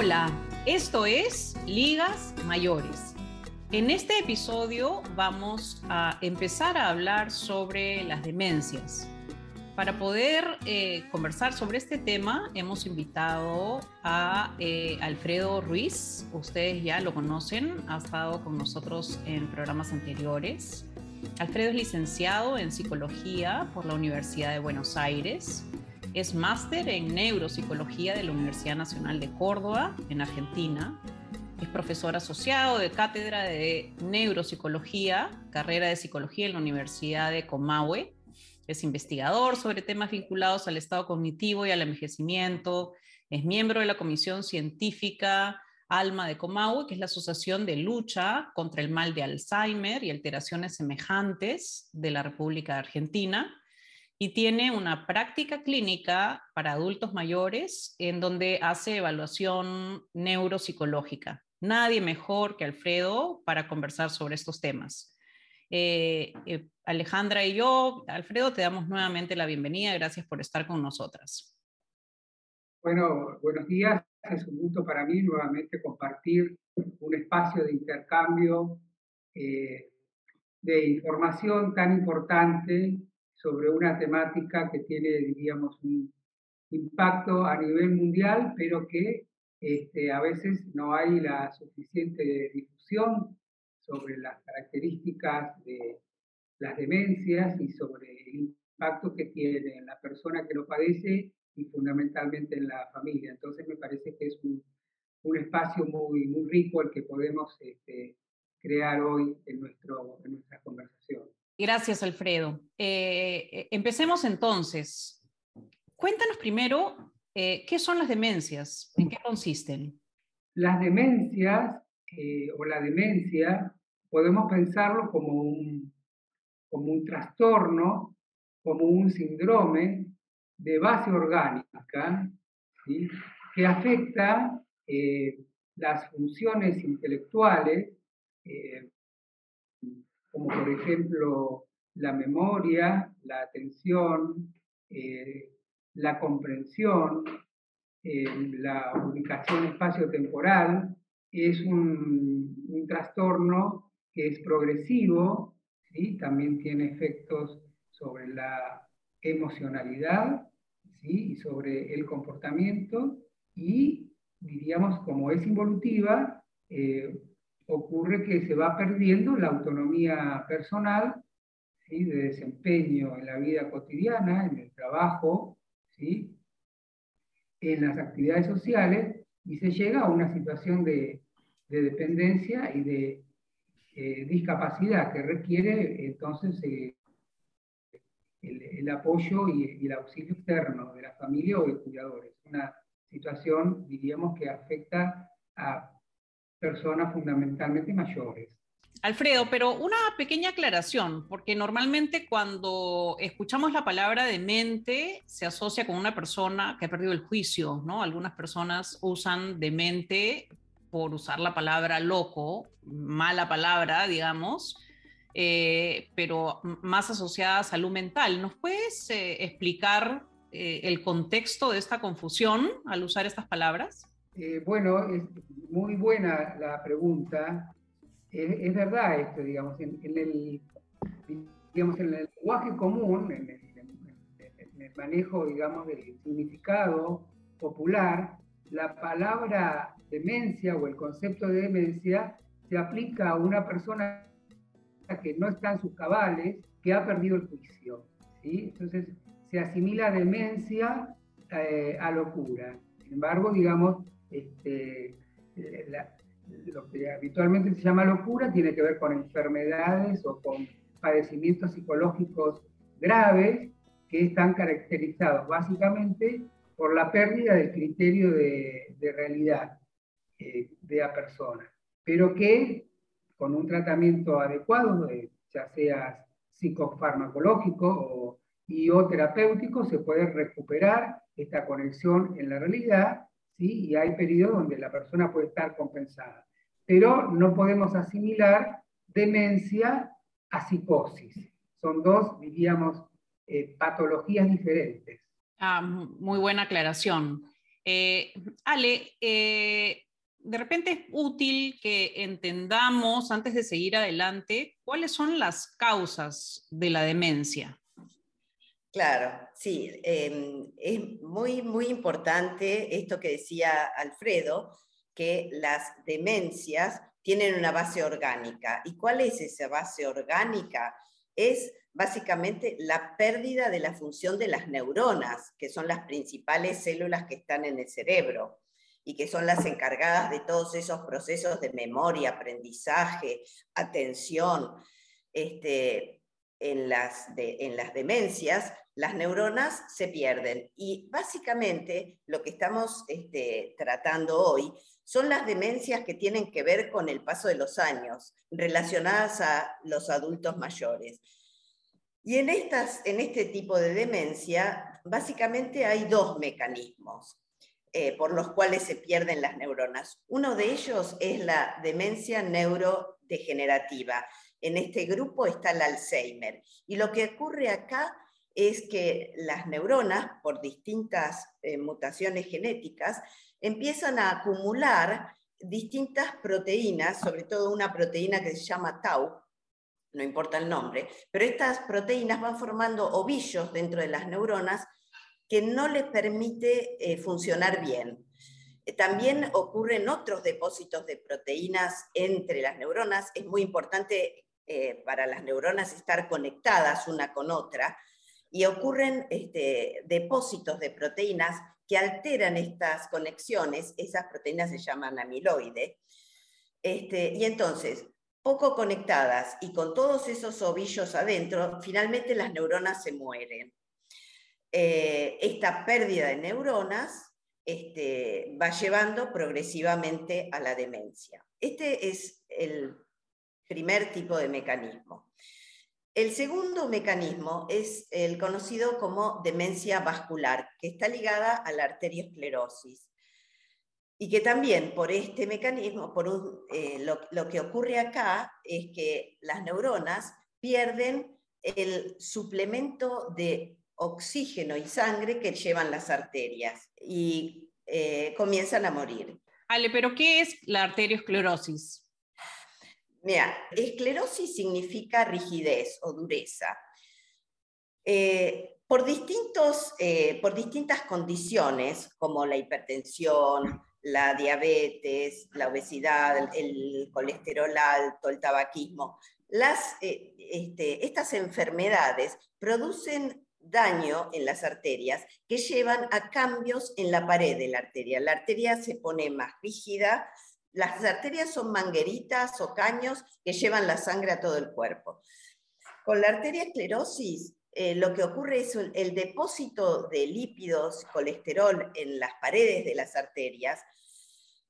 Hola, esto es Ligas Mayores. En este episodio vamos a empezar a hablar sobre las demencias. Para poder eh, conversar sobre este tema hemos invitado a eh, Alfredo Ruiz. Ustedes ya lo conocen, ha estado con nosotros en programas anteriores. Alfredo es licenciado en psicología por la Universidad de Buenos Aires es máster en neuropsicología de la Universidad Nacional de Córdoba, en Argentina. Es profesor asociado de cátedra de neuropsicología, carrera de psicología en la Universidad de Comahue. Es investigador sobre temas vinculados al estado cognitivo y al envejecimiento. Es miembro de la Comisión Científica ALMA de Comahue, que es la Asociación de Lucha contra el Mal de Alzheimer y Alteraciones Semejantes de la República Argentina y tiene una práctica clínica para adultos mayores en donde hace evaluación neuropsicológica. Nadie mejor que Alfredo para conversar sobre estos temas. Eh, eh, Alejandra y yo, Alfredo, te damos nuevamente la bienvenida. Gracias por estar con nosotras. Bueno, buenos días. Es un gusto para mí nuevamente compartir un espacio de intercambio eh, de información tan importante sobre una temática que tiene, diríamos, un impacto a nivel mundial, pero que este, a veces no hay la suficiente difusión sobre las características de las demencias y sobre el impacto que tiene en la persona que lo padece y fundamentalmente en la familia. Entonces me parece que es un, un espacio muy, muy rico el que podemos este, crear hoy en, nuestro, en nuestra conversación. Gracias, Alfredo. Eh, eh, empecemos entonces. Cuéntanos primero eh, qué son las demencias, en qué consisten. Las demencias o la demencia podemos pensarlo como un, como un trastorno, como un síndrome de base orgánica que afecta las funciones intelectuales, como por ejemplo la memoria, la atención, eh, la comprensión, eh, la ubicación espacio-temporal, es un, trastorno que es progresivo, ¿sí? también tiene efectos sobre la emocionalidad ¿sí? y sobre el comportamiento y diríamos como es involutiva, eh, ocurre que se va perdiendo la autonomía personal ¿sí? de desempeño en la vida cotidiana, en el trabajo, ¿sí? en las actividades sociales, y se llega a una situación de, dependencia y de eh, discapacidad que requiere entonces eh, el, apoyo y, el auxilio externo de la familia o de cuidadores. Una situación, diríamos, que afecta a personas fundamentalmente mayores. Alfredo, pero una pequeña aclaración, porque normalmente cuando escuchamos la palabra demente se asocia con una persona que ha perdido el juicio, ¿no? Algunas personas usan demente por usar la palabra loco, mala palabra, digamos, eh, pero más asociada a salud mental. ¿Nos puedes eh, explicar eh, el contexto de esta confusión al usar estas palabras? Eh, bueno, es muy buena la pregunta. Es, verdad esto, digamos, en, el, digamos, en el lenguaje común, en el, manejo, digamos, del significado popular, la palabra demencia o el concepto de demencia se aplica a una persona que no está en sus cabales, que ha perdido el juicio. ¿sí? Entonces, se asimila demencia eh, a locura. Sin embargo, digamos, este, eh, lo que habitualmente se llama locura tiene que ver con enfermedades o con padecimientos psicológicos graves que están caracterizados básicamente por la pérdida del criterio de, realidad eh, de la persona, pero que con un tratamiento adecuado, ya sea psicofarmacológico o, y o terapéutico, se puede recuperar esta conexión en la realidad y hay periodos donde la persona puede estar compensada. Pero no podemos asimilar demencia a psicosis. Son dos, diríamos, eh, patologías diferentes. Ah, muy buena aclaración. Eh, Ale, eh, de repente es útil que entendamos, antes de seguir adelante, cuáles son las causas de la demencia. Claro, sí, em, es muy, muy importante esto que decía Alfredo, que las demencias tienen una base orgánica. ¿Y cuál es esa base orgánica? Es básicamente la pérdida de la función de las neuronas, que son las principales células que están en el cerebro y que son las encargadas de todos esos procesos de memoria, aprendizaje, atención. Este, en, las en las demencias, las neuronas se pierden. Y básicamente lo que estamos este, tratando hoy son las demencias que tienen que ver con el paso de los años, relacionadas a los adultos mayores. Y en, estas, en este tipo de demencia, básicamente hay dos mecanismos eh, por los cuales se pierden las neuronas. Uno de ellos es la demencia neurodegenerativa. En este grupo está el Alzheimer. Y lo que ocurre acá es que las neuronas, por distintas eh, mutaciones genéticas, empiezan a acumular distintas proteínas, sobre todo una proteína que se llama tau, no importa el nombre, pero estas proteínas van formando ovillos dentro de las neuronas que no les permite eh, funcionar bien. Eh, también ocurren otros depósitos de proteínas entre las neuronas. Es muy importante para las neuronas estar conectadas una con otra y ocurren este, depósitos de proteínas que alteran estas conexiones. Esas proteínas se llaman amiloide. Este, y entonces, poco conectadas y con todos esos ovillos adentro, finalmente las neuronas se mueren. Eh, esta pérdida de neuronas este, va llevando progresivamente a la demencia. Este es el primer tipo de mecanismo. El segundo mecanismo es el conocido como demencia vascular, que está ligada a la arteriosclerosis. Y que también por este mecanismo, por eh, lo que ocurre acá es que las neuronas pierden el suplemento de oxígeno y sangre que llevan las arterias y eh, comienzan a morir. Ale, pero ¿qué es la arteriosclerosis? Mira, esclerosis significa rigidez o dureza. Eh, por, distintos, eh, por distintas condiciones, como la hipertensión, la diabetes, la obesidad, el, colesterol alto, el tabaquismo, las, este, estas enfermedades producen daño en las arterias que llevan a cambios en la pared de la arteria. La arteria se pone más rígida, las arterias son mangueritas o caños que llevan la sangre a todo el cuerpo. Con la arteria esclerosis, eh, lo que ocurre es el, depósito de lípidos, colesterol en las paredes de las arterias,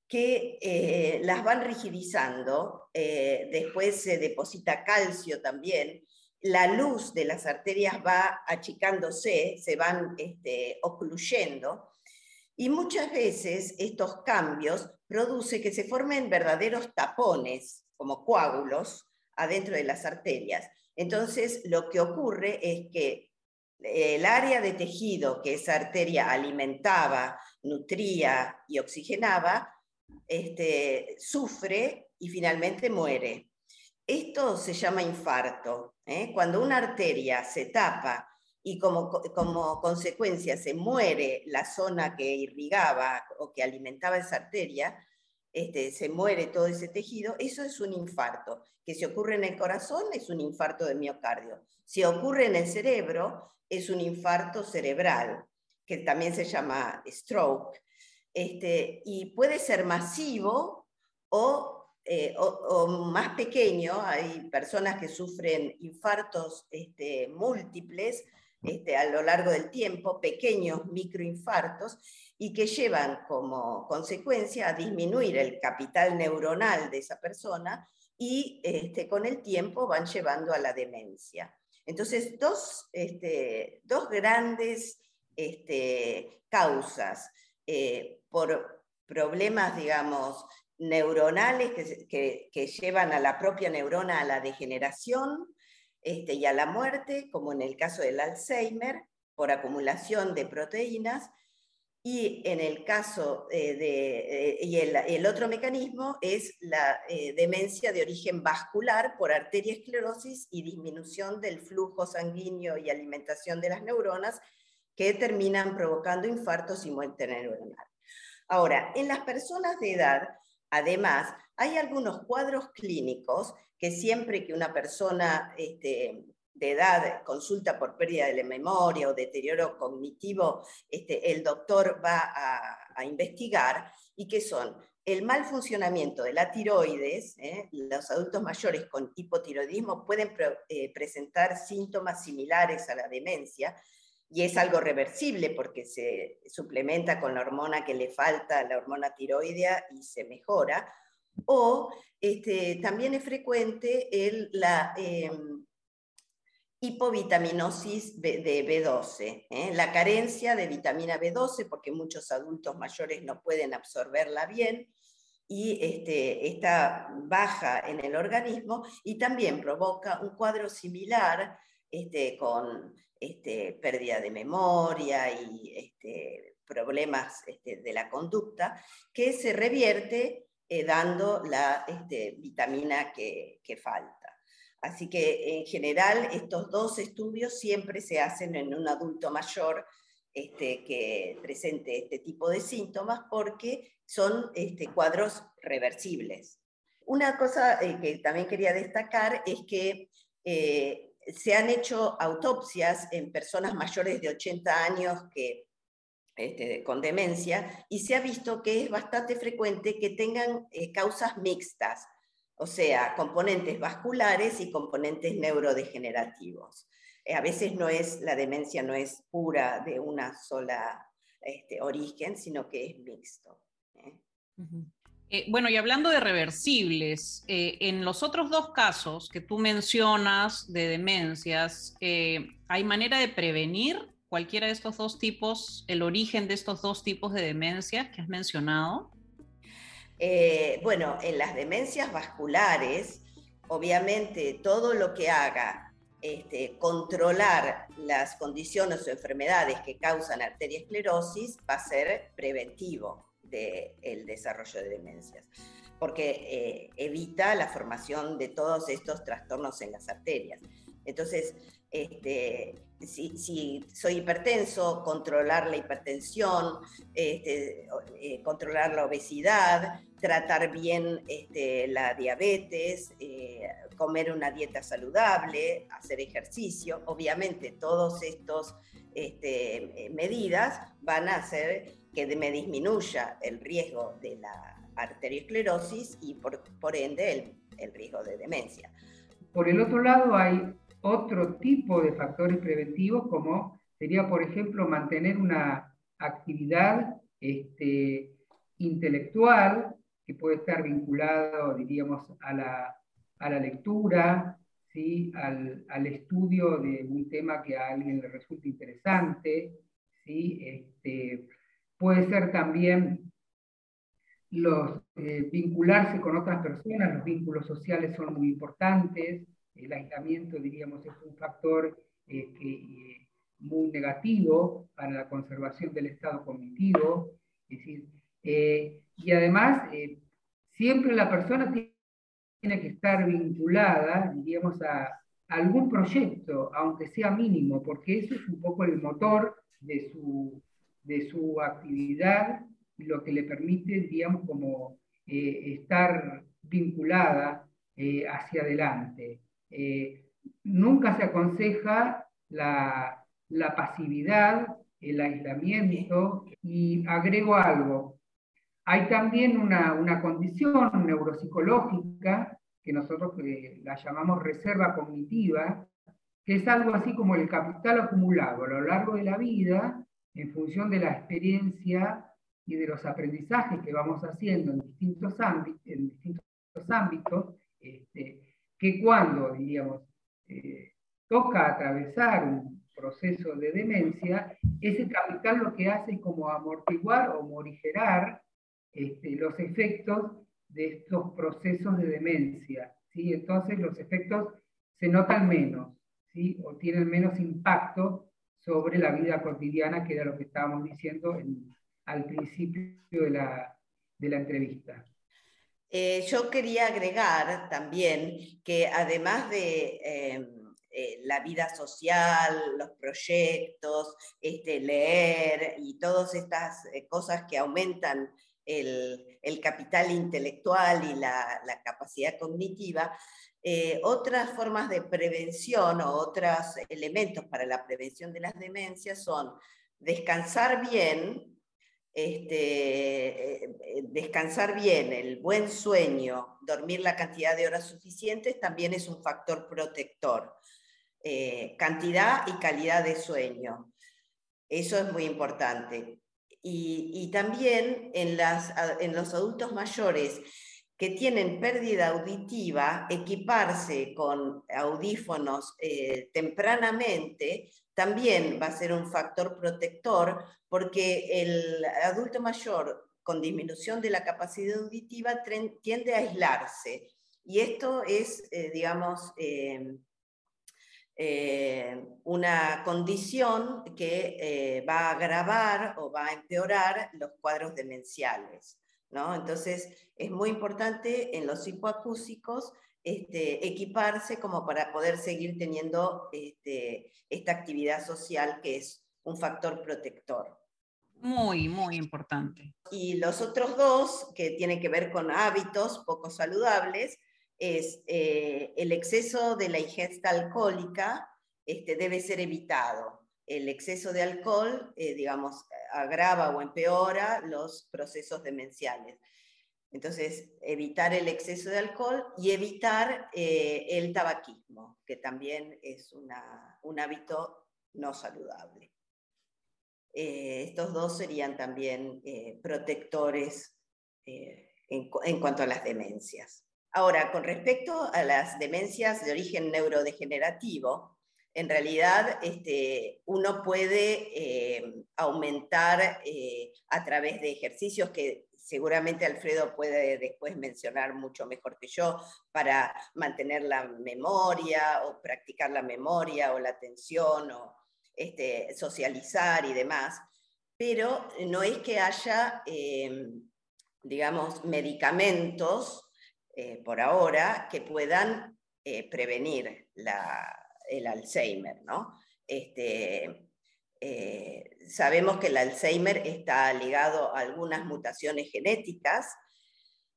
que eh, las van rigidizando, eh, después se deposita calcio también, la luz de las arterias va achicándose, se van este, ocluyendo, y muchas veces estos cambios producen que se formen verdaderos tapones, como coágulos, adentro de las arterias. Entonces, lo que ocurre es que el área de tejido que esa arteria alimentaba, nutría y oxigenaba, este, sufre y finalmente muere. Esto se llama infarto. ¿eh? Cuando una arteria se tapa y como, como, consecuencia se muere la zona que irrigaba o que alimentaba esa arteria, este, se muere todo ese tejido, eso es un infarto. Que si ocurre en el corazón es un infarto de miocardio. Si ocurre en el cerebro es un infarto cerebral, que también se llama stroke. Este, y puede ser masivo o eh, o, más pequeño, hay personas que sufren infartos este, múltiples este, a lo largo del tiempo, pequeños microinfartos, y que llevan como consecuencia a disminuir el capital neuronal de esa persona y este, con el tiempo van llevando a la demencia. Entonces, dos, este, dos grandes causas eh, por problemas, digamos, neuronales que, llevan a la propia neurona a la degeneración este, y a la muerte, como en el caso del Alzheimer, por acumulación de proteínas, Y en el caso eh, de, eh, y el, otro mecanismo es la eh, demencia de origen vascular por arteriosclerosis y disminución del flujo sanguíneo y alimentación de las neuronas que terminan provocando infartos y muerte neuronal. Ahora, en las personas de edad, además, hay algunos cuadros clínicos que siempre que una persona este, de edad consulta por pérdida de la memoria o deterioro cognitivo, este, el doctor va a, investigar y que son el mal funcionamiento de la tiroides, ¿eh? los adultos mayores con hipotiroidismo pueden eh, presentar síntomas similares a la demencia y es algo reversible porque se suplementa con la hormona que le falta, la hormona tiroidea, y se mejora. O este, también es frecuente la, em, hipovitaminosis de B12, ¿eh? la carencia de vitamina B12, porque muchos adultos mayores no pueden absorberla bien, y este, está baja en el organismo, y también provoca un cuadro similar este, con este, pérdida de memoria y problemas de la conducta, que se revierte eh, dando la este, vitamina que, falta. Así que en general estos dos estudios siempre se hacen en un adulto mayor este, que presente este tipo de síntomas porque son este, cuadros reversibles. Una cosa eh, que también quería destacar es que eh, se han hecho autopsias en personas mayores de 80 años que, este, con demencia y se ha visto que es bastante frecuente que tengan eh, causas mixtas o sea, componentes vasculares y componentes neurodegenerativos. Eh, a veces no es, la demencia no es pura de una sola este, origen, sino que es mixto. ¿eh? Bueno, y hablando de reversibles, en los otros dos casos que tú mencionas de demencias, ¿hay manera de prevenir cualquiera de estos dos tipos, el origen de estos dos tipos de demencias que has mencionado? Eh, bueno, en las demencias vasculares, obviamente todo lo que haga este, controlar las condiciones o enfermedades que causan arteriosclerosis va a ser preventivo del desarrollo de demencias, porque eh, evita la formación de todos estos trastornos en las arterias. Entonces, este, si, soy hipertenso, controlar la hipertensión, este, eh, controlar la obesidad, tratar bien este, la diabetes, eh, comer una dieta saludable, hacer ejercicio. Obviamente, todas estas este, medidas van a hacer que me disminuya el riesgo de la arteriosclerosis y por, ende el riesgo de demencia. Por el otro lado, hay otro tipo de factores preventivos, como sería, por ejemplo, mantener una actividad este, intelectual que puede estar vinculado, diríamos, a la, a la lectura, ¿sí? Al, al, estudio de un tema que a alguien le resulte interesante. ¿sí? Este, puede ser también los, eh, vincularse con otras personas, los vínculos sociales son muy importantes el aislamiento, diríamos, es un factor eh, eh, muy negativo para la conservación del estado cognitivo. Eh, y además, siempre la persona tiene que estar vinculada, diríamos, a, algún proyecto, aunque sea mínimo, porque eso es un poco el motor de su, de su actividad lo que le permite, diríamos, como estar vinculada hacia adelante. Eh, nunca se aconseja la, pasividad, el aislamiento, y agrego algo. Hay también una, condición neuropsicológica que nosotros eh, la llamamos reserva cognitiva, que es algo así como el capital acumulado a lo largo de la vida en función de la experiencia y de los aprendizajes que vamos haciendo en distintos ámbitos, en distintos ámbitos este, que cuando, diríamos, eh, toca atravesar un proceso de demencia, ese capital lo que hace es como amortiguar o morigerar este, los efectos de estos procesos de demencia. ¿sí? Entonces los efectos se notan menos o tienen menos impacto sobre la vida cotidiana, que era lo que estábamos diciendo al principio de la, entrevista. Eh, yo quería agregar también que además de em, eh, la vida social, los proyectos, este, leer y todas estas eh, cosas que aumentan el, capital intelectual y la, capacidad cognitiva, otras formas de prevención o otros elementos para la prevención de las demencias son descansar bien, este, eh, descansar bien, el buen sueño, dormir la cantidad de horas suficientes también es un factor protector. Eh, cantidad y calidad de sueño. Eso es muy importante. Y, también en, las, en, los adultos mayores que tienen pérdida auditiva, equiparse con audífonos eh, tempranamente también va a ser un factor protector porque el adulto mayor con disminución de la capacidad auditiva tiende a aislarse. Y esto es, eh, digamos, em, eh, una condición que va a agravar o va a empeorar los cuadros demenciales. ¿No? Entonces, es muy importante en los hipoacúsicos este, equiparse como para poder seguir teniendo este, esta actividad social que es un factor protector. Muy, muy importante. Y los otros dos, que tienen que ver con hábitos poco saludables, es eh, el exceso de la ingesta alcohólica este, debe ser evitado. El exceso de alcohol, eh, digamos, agrava o empeora los procesos demenciales. Entonces, evitar el exceso de alcohol y evitar eh, el tabaquismo, que también es un hábito no saludable. Eh, estos dos serían también eh, protectores en, cuanto a las demencias. Ahora, con respecto a las demencias de origen neurodegenerativo, en realidad este, uno puede aumentar a través de ejercicios que seguramente Alfredo puede después mencionar mucho mejor que yo, para mantener la memoria o practicar la memoria o la atención o este, socializar y demás. Pero no es que haya, em, digamos, medicamentos eh, por ahora que puedan eh, prevenir el Alzheimer, ¿no? Este, eh, sabemos que el Alzheimer está ligado a algunas mutaciones genéticas,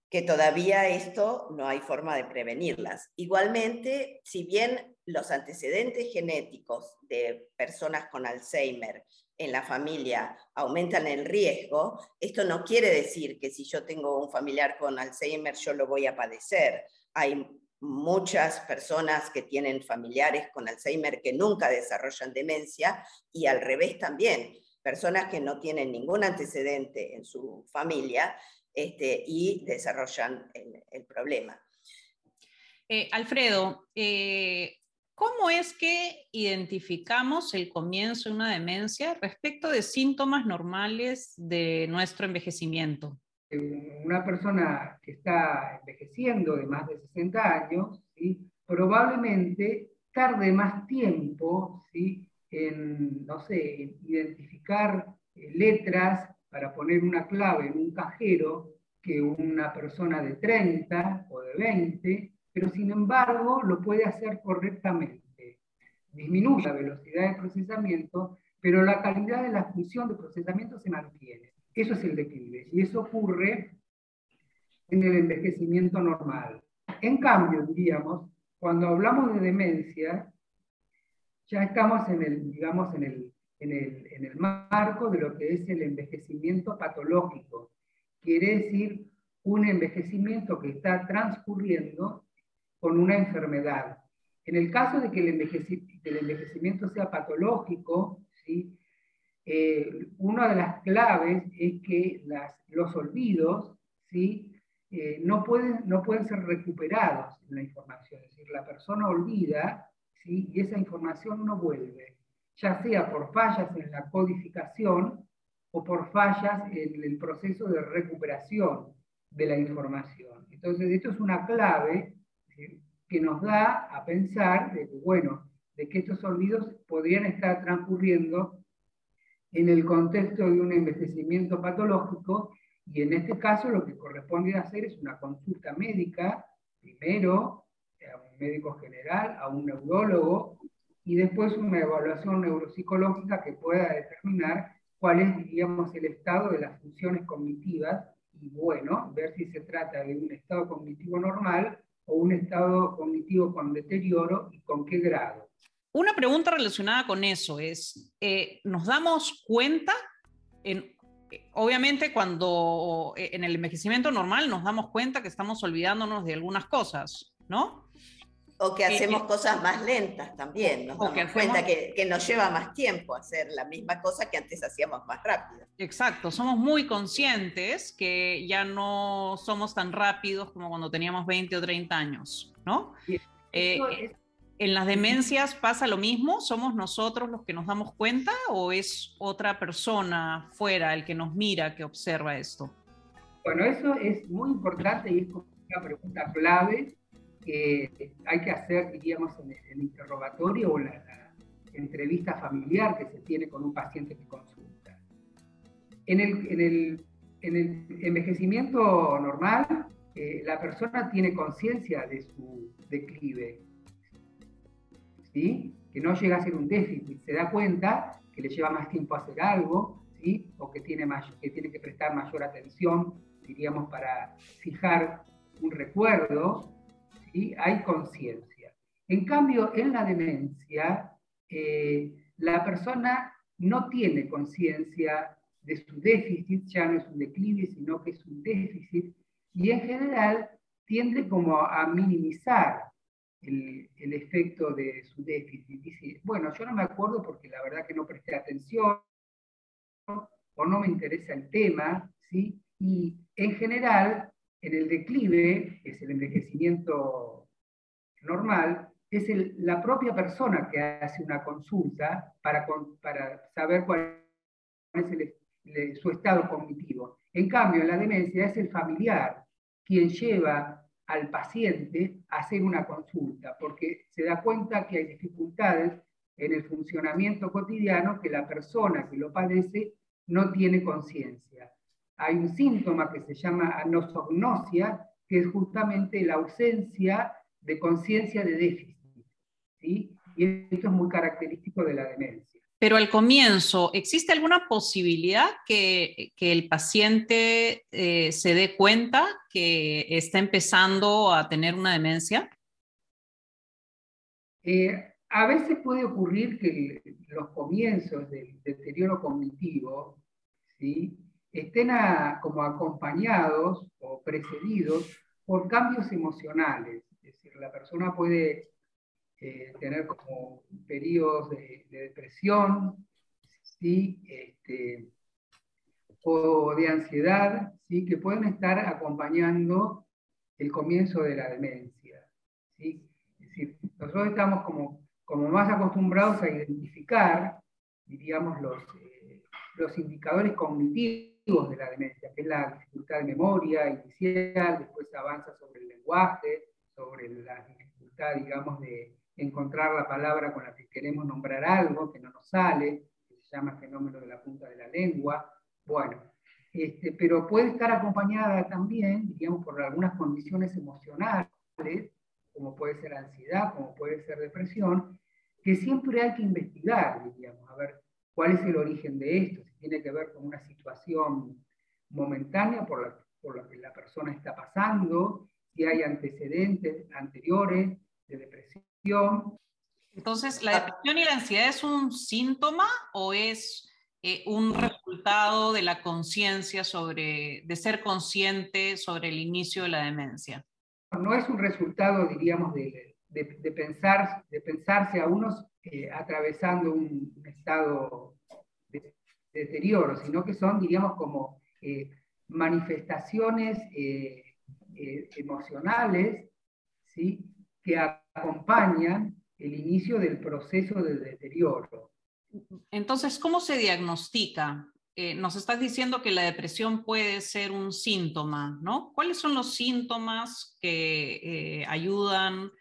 que todavía esto no hay forma de prevenirlas. Igualmente, si bien los antecedentes genéticos de personas con Alzheimer en la familia aumentan el riesgo, esto no quiere decir que si yo tengo un familiar con Alzheimer yo lo voy a padecer. Hay muchas personas que tienen familiares con Alzheimer que nunca desarrollan demencia y al revés también, personas que no tienen ningún antecedente en su familia este, y desarrollan el, problema. Eh, Alfredo, eh, ¿cómo es que identificamos el comienzo de una demencia respecto de síntomas normales de nuestro envejecimiento? Una persona que está envejeciendo de más de 60 años, ¿sí? probablemente tarde más tiempo ¿sí? en, no sé, identificar eh, letras para poner una clave en un cajero que una persona de 30 o de 20, pero sin embargo lo puede hacer correctamente. Disminuye la velocidad de procesamiento, pero la calidad de la función de procesamiento se mantiene. Eso es el declive y eso ocurre en el envejecimiento normal. En cambio, diríamos, cuando hablamos de demencia, ya estamos en el, digamos, en el, en el, en el marco de lo que es el envejecimiento patológico. Quiere decir un envejecimiento que está transcurriendo con una enfermedad. En el caso de que el envejecimiento sea patológico, ¿sí? Eh, una de las claves es que los olvidos ¿sí? Eh, no, pueden, no pueden ser recuperados en la información. Es decir, la persona olvida ¿sí? y esa información no vuelve, ya sea por fallas en la codificación o por fallas en el proceso de recuperación de la información. Entonces, esto es una clave que nos da a pensar de bueno, de que estos olvidos podrían estar transcurriendo en el contexto de un envejecimiento patológico y en este caso lo que corresponde hacer es una consulta médica, primero a un médico general, a un neurólogo, y después una evaluación neuropsicológica que pueda determinar cuál es, diríamos, el estado de las funciones cognitivas y bueno, ver si se trata de un estado cognitivo normal o un estado cognitivo con deterioro y con qué grado. Una pregunta relacionada con eso es, eh, ¿nos damos cuenta en obviamente cuando eh, en el envejecimiento normal nos damos cuenta que estamos olvidándonos de algunas cosas, ¿no? O que hacemos cosas más lentas también, nos damos cuenta que, que, nos lleva más tiempo hacer la misma cosa que antes hacíamos más rápido. Exacto, somos muy conscientes que ya no somos tan rápidos como cuando teníamos 20 o 30 años, ¿no? Eh, ¿En las demencias pasa lo mismo? ¿Somos nosotros los que nos damos cuenta o es otra persona fuera el que nos mira, que observa esto? Bueno, eso es muy importante y es una pregunta clave que hay que hacer, diríamos, en el, interrogatorio o la, la, entrevista familiar que se tiene con un paciente que consulta. En el, en el, en el envejecimiento normal, eh, la persona tiene conciencia de su declive que no llega a ser un déficit, se da cuenta que le lleva más tiempo hacer algo, o que tiene, que tiene que prestar mayor atención, diríamos, para fijar un recuerdo, ¿sí? hay conciencia. En cambio, en la demencia, eh, la persona no tiene conciencia de su déficit, ya no es un declive, sino que es un déficit, y en general tiende como a minimizar el, efecto de su déficit. Dice, bueno, yo no me acuerdo porque la verdad que no presté atención o no me interesa el tema, ¿sí? Y en general, en el declive, es el envejecimiento normal, es la propia persona que hace una consulta para, para saber cuál es su estado cognitivo. En cambio, en la demencia es el familiar quien lleva al paciente hacer una consulta, porque se da cuenta que hay dificultades en el funcionamiento cotidiano que la persona que lo padece no tiene conciencia. Hay un síntoma que se llama anosognosia, que es justamente la ausencia de conciencia de déficit. ¿sí? Y esto es muy característico de la demencia. Pero al comienzo, ¿existe alguna posibilidad que, el paciente eh, se dé cuenta que está empezando a tener una demencia? Eh, a veces puede ocurrir que los comienzos del deterioro cognitivo ¿sí? estén como acompañados o precedidos por cambios emocionales. Es decir, la persona puede eh, tener como periodos de, depresión, ¿sí? Este, o de ansiedad, ¿sí? que pueden estar acompañando el comienzo de la demencia. ¿sí? Es decir, nosotros estamos como, como más acostumbrados a identificar, diríamos, los, eh, los indicadores cognitivos de la demencia, que es la dificultad de memoria inicial, después avanza sobre el lenguaje, sobre la dificultad, digamos, de, encontrar la palabra con la que queremos nombrar algo que no nos sale, que se llama fenómeno de la punta de la lengua. Bueno, este, pero puede estar acompañada también, digamos, por algunas condiciones emocionales, como puede ser ansiedad, como puede ser depresión, que siempre hay que investigar, diríamos, a ver cuál es el origen de esto, si tiene que ver con una situación momentánea por la, por la que la persona está pasando, si hay antecedentes anteriores de depresión entonces, ¿la depresión y la ansiedad es un síntoma o es eh, un resultado de la conciencia sobre, de ser consciente sobre el inicio de la demencia? No es un resultado, diríamos, de, de, pensar, de pensarse a unos eh, atravesando un, estado de, deterioro, sino que son, diríamos, como eh, manifestaciones emocionales, ¿sí? que acompañan el inicio del proceso de deterioro. Entonces, ¿cómo se diagnostica? Eh, nos estás diciendo que la depresión puede ser un síntoma, ¿no? ¿Cuáles son los síntomas que eh, ayudan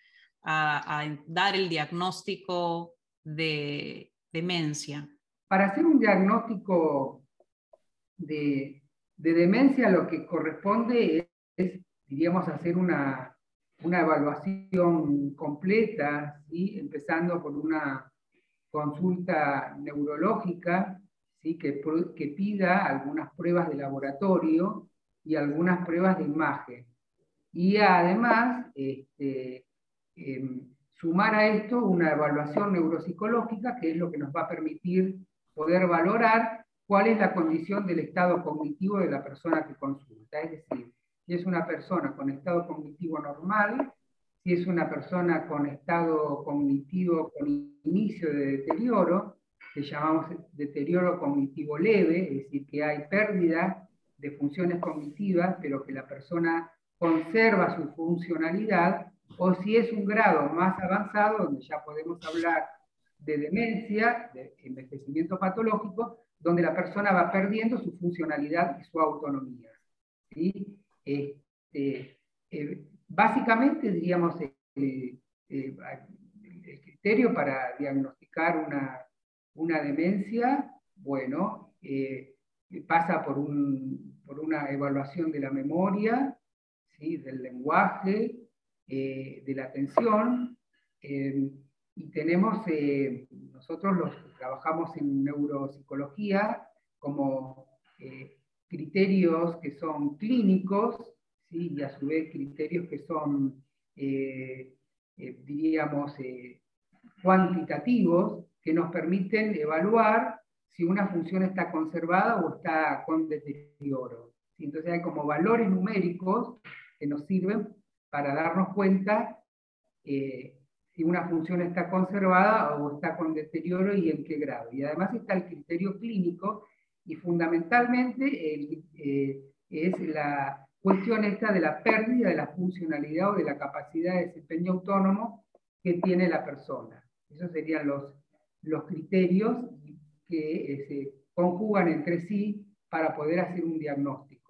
a, dar el diagnóstico de demencia? para hacer un diagnóstico de, demencia, lo que corresponde es, diríamos, hacer una, evaluación completa, ¿sí? empezando por una consulta neurológica, ¿sí? que, que pida algunas pruebas de laboratorio y algunas pruebas de imagen. Y además, este, em, sumar a esto una evaluación neuropsicológica, que es lo que nos va a permitir poder valorar cuál es la condición del estado cognitivo de la persona que consulta. Es decir, si es una persona con estado cognitivo normal, si es una persona con estado cognitivo con inicio de deterioro, que llamamos deterioro cognitivo leve, es decir, que hay pérdida de funciones cognitivas, pero que la persona conserva su funcionalidad, o si es un grado más avanzado, donde ya podemos hablar de demencia, de envejecimiento patológico, donde la persona va perdiendo su funcionalidad y su autonomía. Este, eh, básicamente, diríamos, eh, eh, el criterio para diagnosticar una, una demencia, bueno, pasa por, un, por, una evaluación de la memoria, ¿sí? del lenguaje, de la atención, y tenemos, nosotros los trabajamos en neuropsicología como criterios que son clínicos, ¿sí? y a su vez criterios que son, eh, diríamos, cuantitativos, que nos permiten evaluar si una función está conservada o está con deterioro. Entonces hay como valores numéricos que nos sirven para darnos cuenta si una función está conservada o está con deterioro y en qué grado. Y además está el criterio clínico y fundamentalmente eh, es la cuestión esta de la pérdida de la funcionalidad o de la capacidad de desempeño autónomo que tiene la persona. Esos serían los, los criterios que eh, se conjugan entre sí para poder hacer un diagnóstico.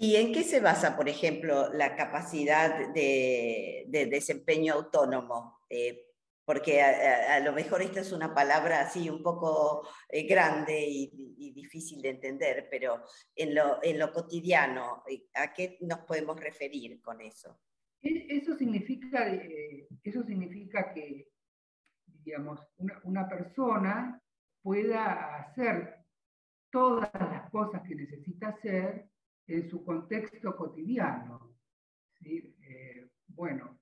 ¿Y en qué se basa, por ejemplo, la capacidad de, desempeño autónomo? Eh, porque a, lo mejor esta es una palabra así un poco eh, grande y, difícil de entender, pero en lo, cotidiano, eh, ¿a qué nos podemos referir con eso? E, eso significa, eso significa que, digamos, una, persona pueda hacer todas las cosas que necesita hacer en su contexto cotidiano. Eh, bueno,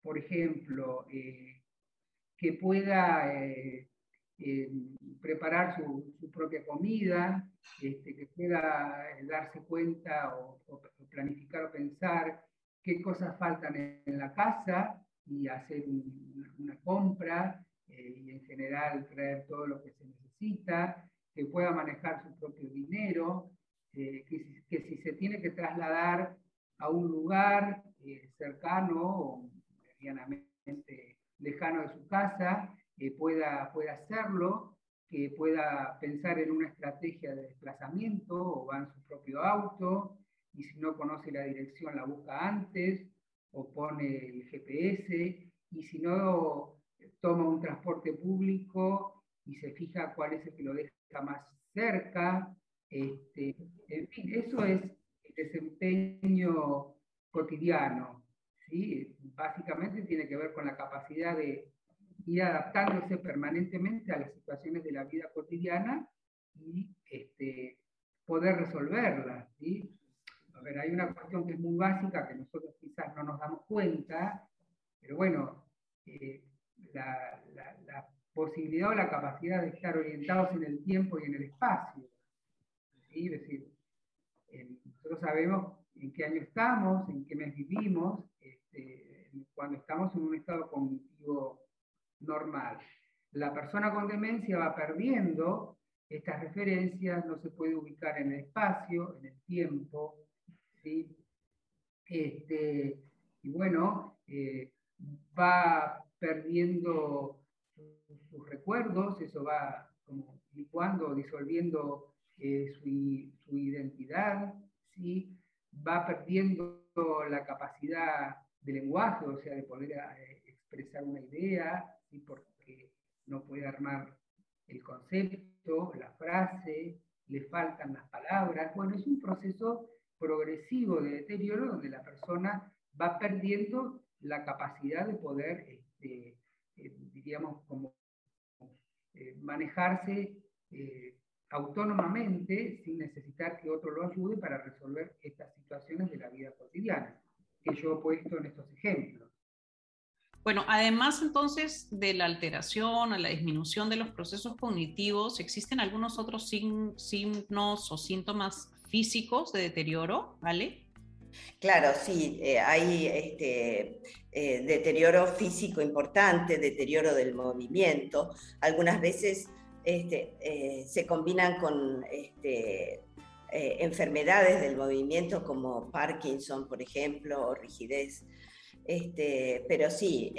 por ejemplo, eh, que pueda eh, preparar su, propia comida, este, que pueda darse cuenta o, planificar o pensar qué cosas faltan en, la casa y hacer una compra y en general traer todo lo que se necesita, que pueda manejar su propio dinero, que, si se tiene que trasladar a un lugar eh, cercano o medianamente lejano de su casa, eh, pueda, pueda hacerlo, que pueda pensar en una estrategia de desplazamiento o va en su propio auto y si no conoce la dirección la busca antes o pone el GPS y si no toma un transporte público y se fija cuál es el que lo deja más cerca este, en fin, eso es el desempeño cotidiano. ¿Sí? Básicamente tiene que ver con la capacidad de ir adaptándose permanentemente a las situaciones de la vida cotidiana y este, poder resolverlas. ¿sí? A ver, hay una cuestión que es muy básica que nosotros quizás no nos damos cuenta, pero bueno, eh, la, posibilidad o la capacidad de estar orientados en el tiempo y en el espacio. Es decir, nosotros sabemos en qué año estamos, en qué mes vivimos, este, cuando estamos en un estado cognitivo normal. La persona con demencia va perdiendo estas referencias, no se puede ubicar en el espacio, en el tiempo, este, y bueno, eh, va perdiendo sus recuerdos, eso va como licuando, disolviendo eh, su, identidad, ¿sí? Va perdiendo la capacidad de lenguaje, o sea, de poder eh, expresar una idea, ¿sí? porque no puede armar el concepto, la frase, le faltan las palabras. Bueno, es un proceso progresivo de deterioro donde la persona va perdiendo la capacidad de poder, este, eh, diríamos, como eh, manejarse autónomamente sin necesitar que otro lo ayude para resolver estas situaciones de la vida cotidiana, que yo he puesto en estos ejemplos. Bueno, además entonces de la alteración o la disminución de los procesos cognitivos, ¿existen algunos otros signos o síntomas físicos de deterioro, ¿vale? Claro, sí, eh, hay este, eh, deterioro físico importante, deterioro del movimiento. Algunas veces este, eh, se combinan con este, enfermedades del movimiento como Parkinson, por ejemplo, o rigidez este, pero sí,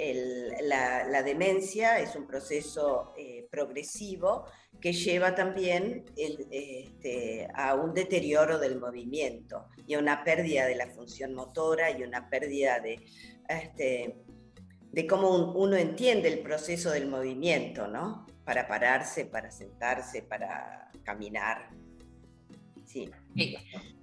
la, demencia es un proceso eh, progresivo que lleva también a un deterioro del movimiento y a una pérdida de la función motora y una pérdida de cómo uno entiende el proceso del movimiento, ¿no? Para pararse, para sentarse, para caminar. Sí.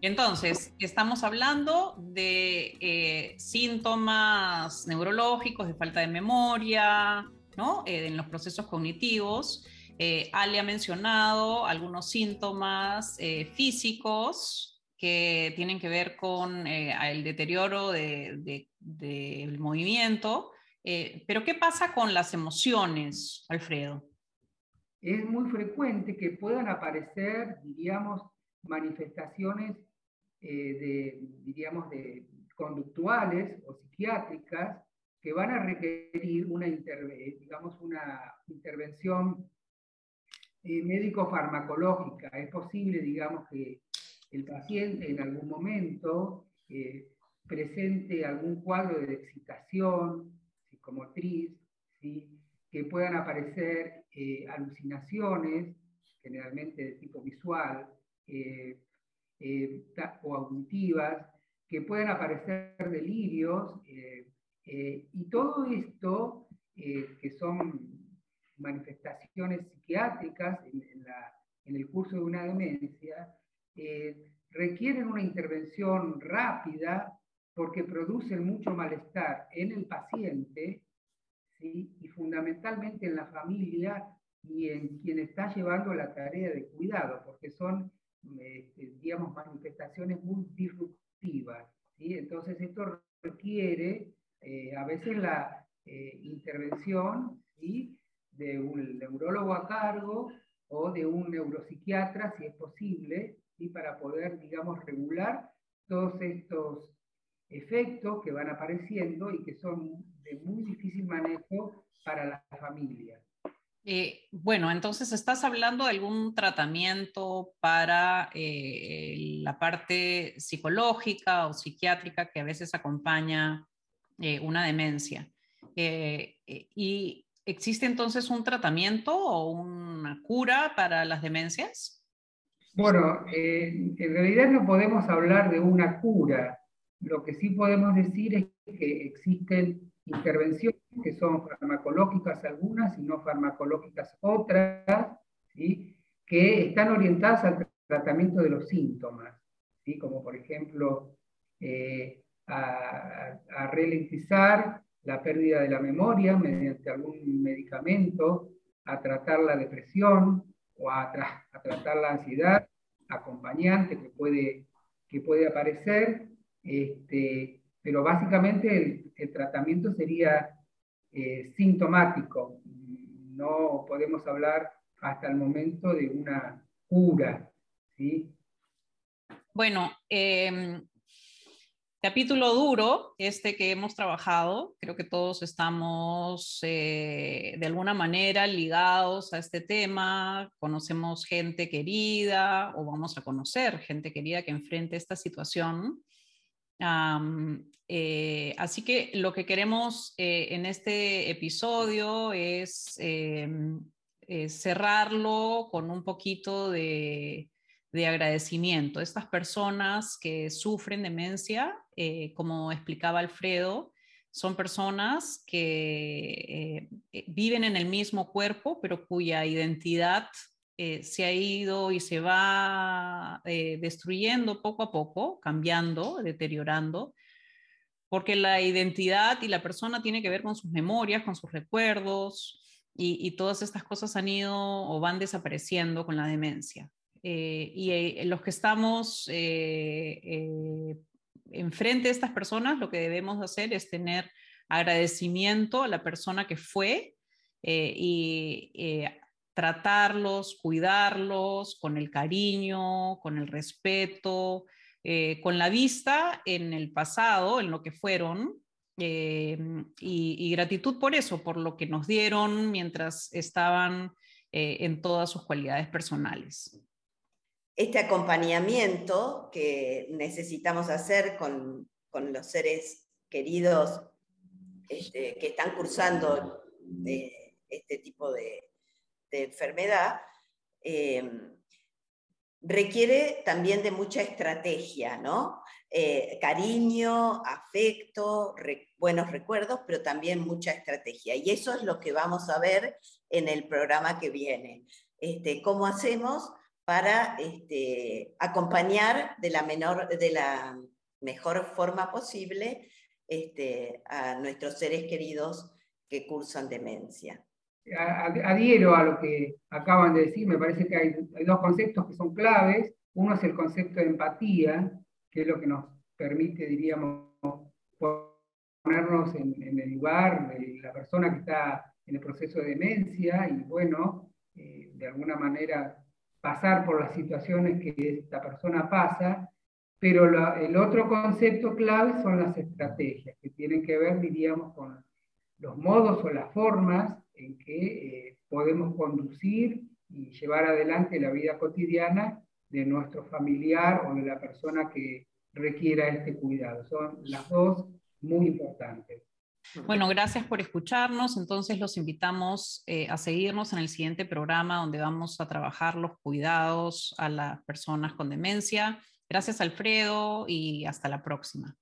Entonces, estamos hablando de eh, síntomas neurológicos, de falta de memoria, ¿no? Eh, en los procesos cognitivos. Eh, Ale ha mencionado algunos síntomas físicos que tienen que ver con el deterioro del movimiento. pero, ¿qué pasa con las emociones, Alfredo? Es muy frecuente que puedan aparecer, diríamos, manifestaciones eh, diríamos, de conductuales o psiquiátricas que van a requerir una, digamos, una intervención eh, médico-farmacológica. Es posible, digamos, que el paciente en algún momento eh, presente algún cuadro de excitación psicomotriz, ¿sí? Que puedan aparecer alucinaciones, generalmente de tipo visual, eh, eh, o auditivas, que pueden aparecer delirios, eh, y todo esto, que son manifestaciones psiquiátricas en, en, el curso de una demencia, requieren una intervención rápida porque producen mucho malestar en el paciente y fundamentalmente en la familia y en quien está llevando la tarea de cuidado, porque son este, digamos, manifestaciones muy disruptivas. ¿sí? Entonces esto requiere eh, a veces la eh, intervención de un neurólogo a cargo o de un neuropsiquiatra, si es posible, ¿sí? para poder, digamos, regular todos estos efectos que van apareciendo y que son de muy difícil manejo para las familias. Eh, bueno, entonces estás hablando de algún tratamiento para eh, la parte psicológica o psiquiátrica que a veces acompaña eh, una demencia. ¿Y existe entonces un tratamiento o una cura para las demencias? Bueno, en realidad no podemos hablar de una cura. Lo que sí podemos decir es que existen intervenciones que son farmacológicas algunas y no farmacológicas otras, ¿sí? que están orientadas al tratamiento de los síntomas, ¿sí? como por ejemplo eh, a, a, ralentizar la pérdida de la memoria mediante algún medicamento, a tratar la depresión o a, a tratar la ansiedad acompañante que puede, que puede aparecer, este, pero básicamente el, tratamiento sería eh, sintomático. No podemos hablar hasta el momento de una cura. ¿sí? Bueno, em, capítulo duro, este que hemos trabajado, creo que todos estamos eh, de alguna manera ligados a este tema, conocemos gente querida o vamos a conocer gente querida que enfrente esta situación. Eh, así que lo que queremos eh, en este episodio es em, eh, cerrarlo con un poquito de, de, agradecimiento. Estas personas que sufren demencia, como explicaba Alfredo, son personas que viven en el mismo cuerpo, pero cuya identidad se ha ido y se va destruyendo poco a poco, cambiando, deteriorando, porque la identidad y la persona tiene que ver con sus memorias, con sus recuerdos, y, todas estas cosas han ido o van desapareciendo con la demencia. Eh, y los que estamos enfrente de estas personas, lo que debemos hacer es tener agradecimiento a la persona que fue y tratarlos, cuidarlos con el cariño, con el respeto, eh, con la vista en el pasado, en lo que fueron, eh, y, gratitud por eso, por lo que nos dieron mientras estaban eh, en todas sus cualidades personales. Este acompañamiento que necesitamos hacer con, los seres queridos este, que están cursando este tipo de, enfermedad, requiere también de mucha estrategia, ¿no? Eh, cariño, afecto, buenos recuerdos, pero también mucha estrategia. Y eso es lo que vamos a ver en el programa que viene. Este, ¿Cómo hacemos para este, acompañar de la, menor, de la mejor forma posible este, a nuestros seres queridos que cursan demencia? Adhiero a lo que acaban de decir, me parece que hay, dos conceptos que son claves. Uno es el concepto de empatía, que es lo que nos permite, diríamos, ponernos en, el lugar de la persona que está en el proceso de demencia y, bueno, eh, de alguna manera pasar por las situaciones que esta persona pasa. Pero el otro concepto clave son las estrategias, que tienen que ver, diríamos, con los modos o las formas en que eh, podemos conducir y llevar adelante la vida cotidiana de nuestro familiar o de la persona que requiera este cuidado. Son las dos muy importantes. Bueno, gracias por escucharnos. Entonces los invitamos eh, a seguirnos en el siguiente programa donde vamos a trabajar los cuidados a las personas con demencia. Gracias Alfredo y hasta la próxima.